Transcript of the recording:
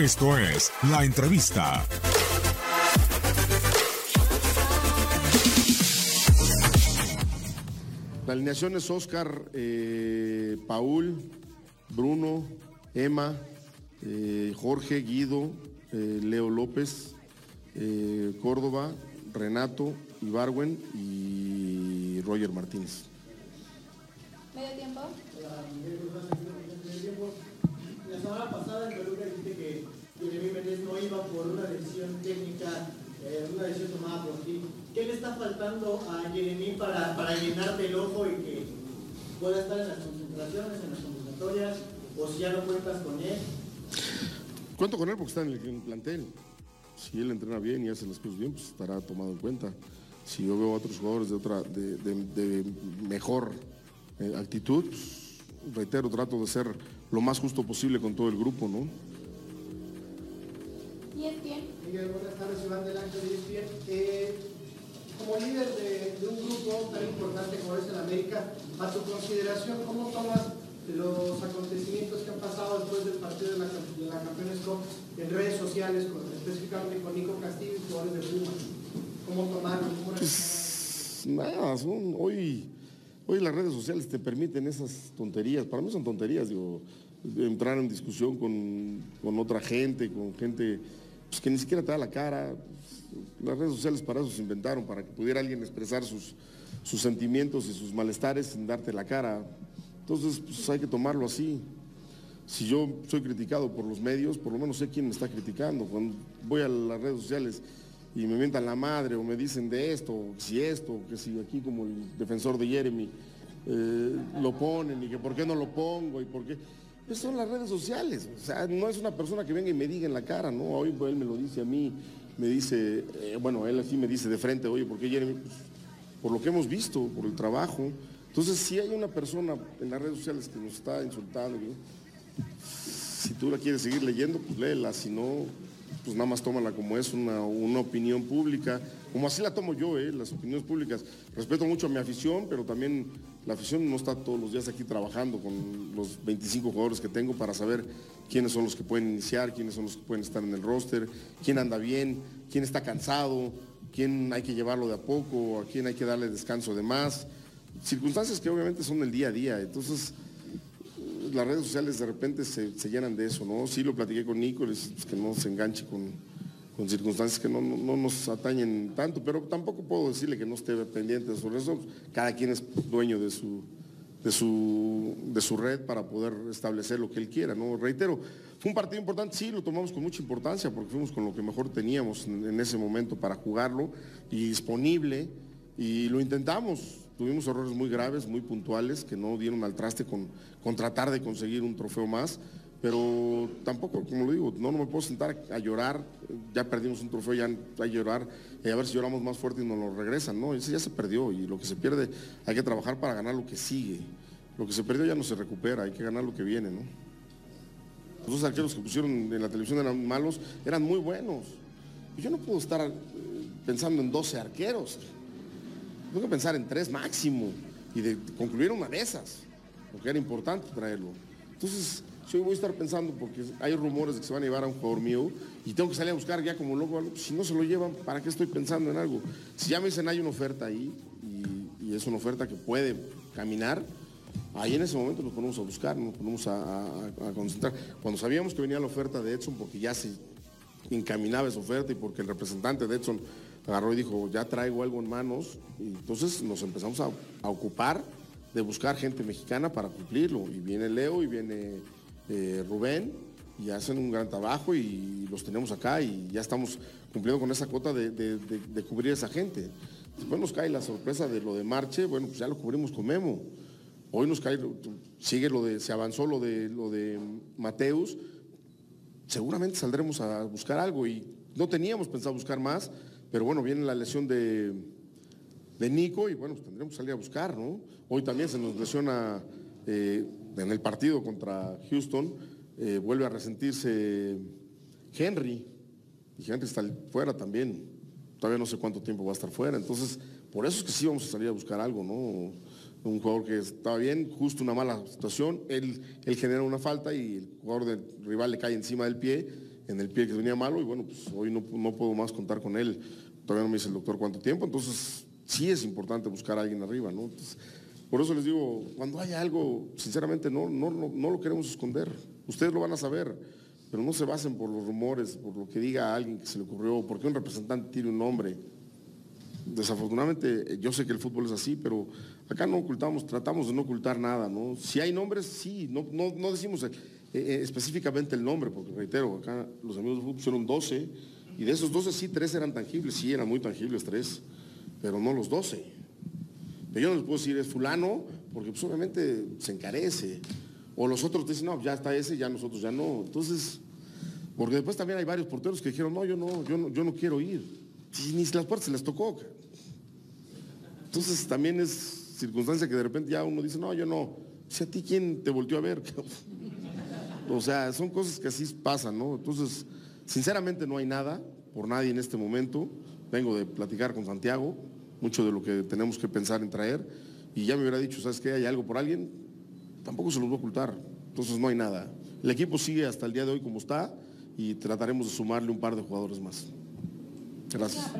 Esto es La Entrevista. La alineación es Oscar, eh, Paul, Bruno, Emma, eh, Jorge, Guido, eh, Leo López, eh, Córdoba, Renato, Ibarwen y Roger Martínez. ¿Medio tiempo? La semana pasada en Toluca dijiste que Jeremy Méndez no iba por una decisión técnica, eh, una decisión tomada por ti. ¿Qué le está faltando a Jeremy para, para llenarte el ojo y que pueda estar en las concentraciones, en las convocatorias, o si ya no cuentas con él? Cuento con él porque está en el, plantel. Si él entrena bien y hace las cosas bien, pues estará tomado en cuenta. Si yo veo a otros jugadores de otra, de mejor eh, actitud, pues, reitero, trato de ser lo más justo posible con todo el grupo, ¿no? Miguel, buenas tardes, Iván Delante de ESPN. Eh, como líder de, de un grupo tan importante como es el América, a tu consideración, ¿cómo tomas los acontecimientos que han pasado después del partido de la, de la Campeones Cup en redes sociales, con- específicamente con Nico Castillo y jugadores de Puma? ¿Cómo tomarlo? ¿Cómo Pues, nada, son, hoy, hoy las redes sociales te permiten esas tonterías. Para mí son tonterías, digo, entrar en discusión con, con otra gente, con gente pues, que ni siquiera te da la cara. Las redes sociales para eso se inventaron, para que pudiera alguien expresar sus, sus sentimientos y sus malestares sin darte la cara. Entonces, pues hay que tomarlo así. Si yo soy criticado por los medios, por lo menos sé quién me está criticando. Cuando voy a las redes sociales y me mientan la madre o me dicen de esto, o si esto, que si aquí como el defensor de Jeremy eh, lo ponen y que por qué no lo pongo y por qué. Son las redes sociales. O sea, no es una persona que venga y me diga en la cara, ¿no? Hoy pues, él me lo dice a mí, me dice, eh, bueno, él así me dice de frente, oye, ¿por qué Jeremy? Pues, por lo que hemos visto, por el trabajo. Entonces, si hay una persona en las redes sociales que nos está insultando, si tú la quieres seguir leyendo, pues léela, si no, pues nada más tómala como es una, una opinión pública, como así la tomo yo, ¿eh? las opiniones públicas. Respeto mucho a mi afición, pero también la afición no está todos los días aquí trabajando con los 25 jugadores que tengo para saber quiénes son los que pueden iniciar, quiénes son los que pueden estar en el roster, quién anda bien, quién está cansado, quién hay que llevarlo de a poco, a quién hay que darle descanso de más. Circunstancias que obviamente son el día a día, entonces las redes sociales de repente se, llenan de eso, ¿no? Sí lo platiqué con Nico, pues, que no se enganche con, con circunstancias que no, no- no nos atañen tanto, pero tampoco puedo decirle que no esté pendiente sobre eso. Cada quien es dueño de su, de su, de su red para poder establecer lo que él quiera, ¿no? Reitero, fue un partido importante, sí, lo tomamos con mucha importancia porque fuimos con lo que mejor teníamos en, en ese momento para jugarlo y disponible y lo intentamos. Tuvimos errores muy graves, muy puntuales, que no dieron al traste con, con tratar de conseguir un trofeo más, pero tampoco, como lo digo, no, no me puedo sentar a llorar, ya perdimos un trofeo, ya que llorar, eh, a ver si lloramos más fuerte y nos lo regresan, no, ese ya se perdió y lo que se pierde hay que trabajar para ganar lo que sigue. Lo que se perdió ya no se recupera, hay que ganar lo que viene, ¿no? Los dos arqueros que pusieron en la televisión eran malos, eran muy buenos. Yo no puedo estar eh, pensando en 12 arqueros. Tengo que pensar en tres máximo y de concluir una de esas, porque era importante traerlo. Entonces, hoy voy a estar pensando, porque hay rumores de que se van a llevar a un jugador mío y tengo que salir a buscar ya como loco algo, si no se lo llevan, ¿para qué estoy pensando en algo? Si ya me dicen hay una oferta ahí y, es una oferta que puede caminar, ahí en ese momento nos ponemos a buscar, nos ponemos a concentrar. Cuando sabíamos que venía la oferta de Edson, porque ya se encaminaba esa oferta y porque el representante de Edson agarró y dijo, ya traigo algo en manos, y entonces nos empezamos a, ocupar de buscar gente mexicana para cumplirlo. Y viene Leo y viene eh, Rubén y hacen un gran trabajo y los tenemos acá y ya estamos cumpliendo con esa cuota de cubrir a esa gente. Después nos cae la sorpresa de lo de Marche, bueno, pues ya lo cubrimos con Memo. Hoy nos cae, sigue lo de, se avanzó lo de, lo de Mateus, seguramente saldremos a buscar algo y no teníamos pensado buscar más, pero bueno, viene la lesión de, de Nico y bueno, pues tendremos que salir a buscar, ¿no? Hoy también se nos lesiona eh, en el partido contra Houston, eh, vuelve a resentirse Henry. Y Henry está fuera también, todavía no sé cuánto tiempo va a estar fuera, entonces por eso es que sí vamos a salir a buscar algo, ¿no? Un jugador que estaba bien, justo una mala situación, él, él genera una falta y el jugador del rival le cae encima del pie, en el pie que venía malo y bueno, pues hoy no, no puedo más contar con él. Todavía no me dice el doctor cuánto tiempo, entonces sí es importante buscar a alguien arriba, ¿no? Por eso les digo, cuando haya algo, sinceramente no, no, no, no lo queremos esconder. Ustedes lo van a saber, pero no se basen por los rumores, por lo que diga alguien que se le ocurrió, porque un representante tiene un nombre. Desafortunadamente, yo sé que el fútbol es así, pero acá no ocultamos, tratamos de no ocultar nada, ¿no? Si hay nombres, sí, no, no, no decimos eh, eh, específicamente el nombre, porque reitero, acá los amigos de fútbol pusieron 12, y de esos 12 sí, tres eran tangibles, sí, eran muy tangibles tres, pero no los 12. Pero yo no les puedo decir es fulano, porque pues, obviamente se encarece. O los otros dicen, no, ya está ese, ya nosotros ya no. Entonces, porque después también hay varios porteros que dijeron, no, yo no, yo no, yo no quiero ir. Y ni las puertas se les tocó. Entonces también es circunstancia que de repente ya uno dice, no, yo no. Si a ti quién te volteó a ver. o sea, son cosas que así pasan, ¿no? Entonces, sinceramente no hay nada por nadie en este momento. Vengo de platicar con Santiago, mucho de lo que tenemos que pensar en traer. Y ya me hubiera dicho, ¿sabes qué? ¿Hay algo por alguien? Tampoco se los voy a ocultar. Entonces no hay nada. El equipo sigue hasta el día de hoy como está y trataremos de sumarle un par de jugadores más. Gracias.